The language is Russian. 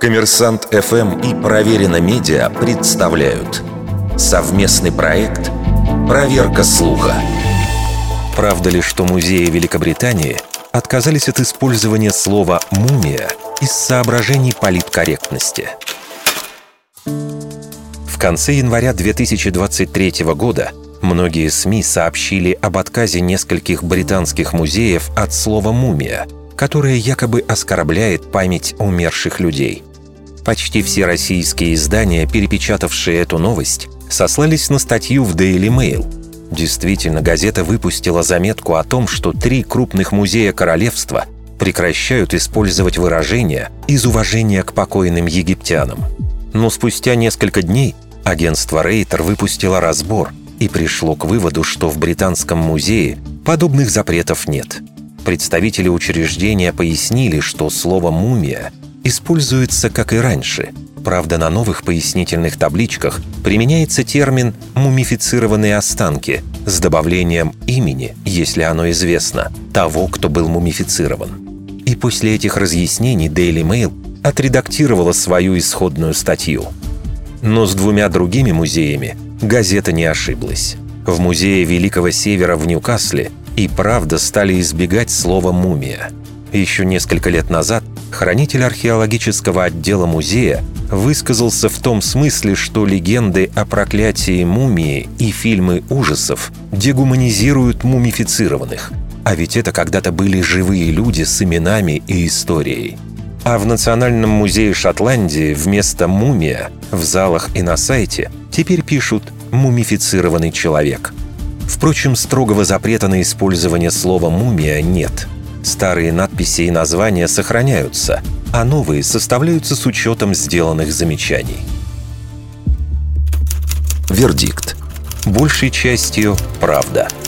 Коммерсант ФМ и Проверено Медиа представляют совместный проект «Проверка слуха». Правда ли, что музеи Великобритании отказались от использования слова «мумия» из соображений политкорректности? В конце января 2023 года многие СМИ сообщили об отказе нескольких британских музеев от слова «мумия», которое якобы оскорбляет память умерших людей. Почти все российские издания, перепечатавшие эту новость, сослались на статью в Daily Mail. Действительно, газета выпустила заметку о том, что три крупных музея королевства прекращают использовать выражения из уважения к покойным египтянам. Но спустя несколько дней агентство Рейтер выпустило разбор и пришло к выводу, что в Британском музее подобных запретов нет – представители учреждения пояснили, что слово «мумия» используется как и раньше. Правда, на новых пояснительных табличках применяется термин «мумифицированные останки» с добавлением имени, если оно известно, того, кто был мумифицирован. И после этих разъяснений Daily Mail отредактировала свою исходную статью. Но с двумя другими музеями газета не ошиблась. В музее Великого Севера в Ньюкасле и правда стали избегать слова «мумия». Еще несколько лет назад хранитель археологического отдела музея высказался в том смысле, что легенды о проклятии мумии и фильмы ужасов дегуманизируют мумифицированных. А ведь это когда-то были живые люди с именами и историей. А в Национальном музее Шотландии вместо «мумия» в залах и на сайте теперь пишут «мумифицированный человек». Впрочем, строгого запрета на использование слова «мумия» нет. Старые надписи и названия сохраняются, а новые составляются с учетом сделанных замечаний. Вердикт. Большей частью правда –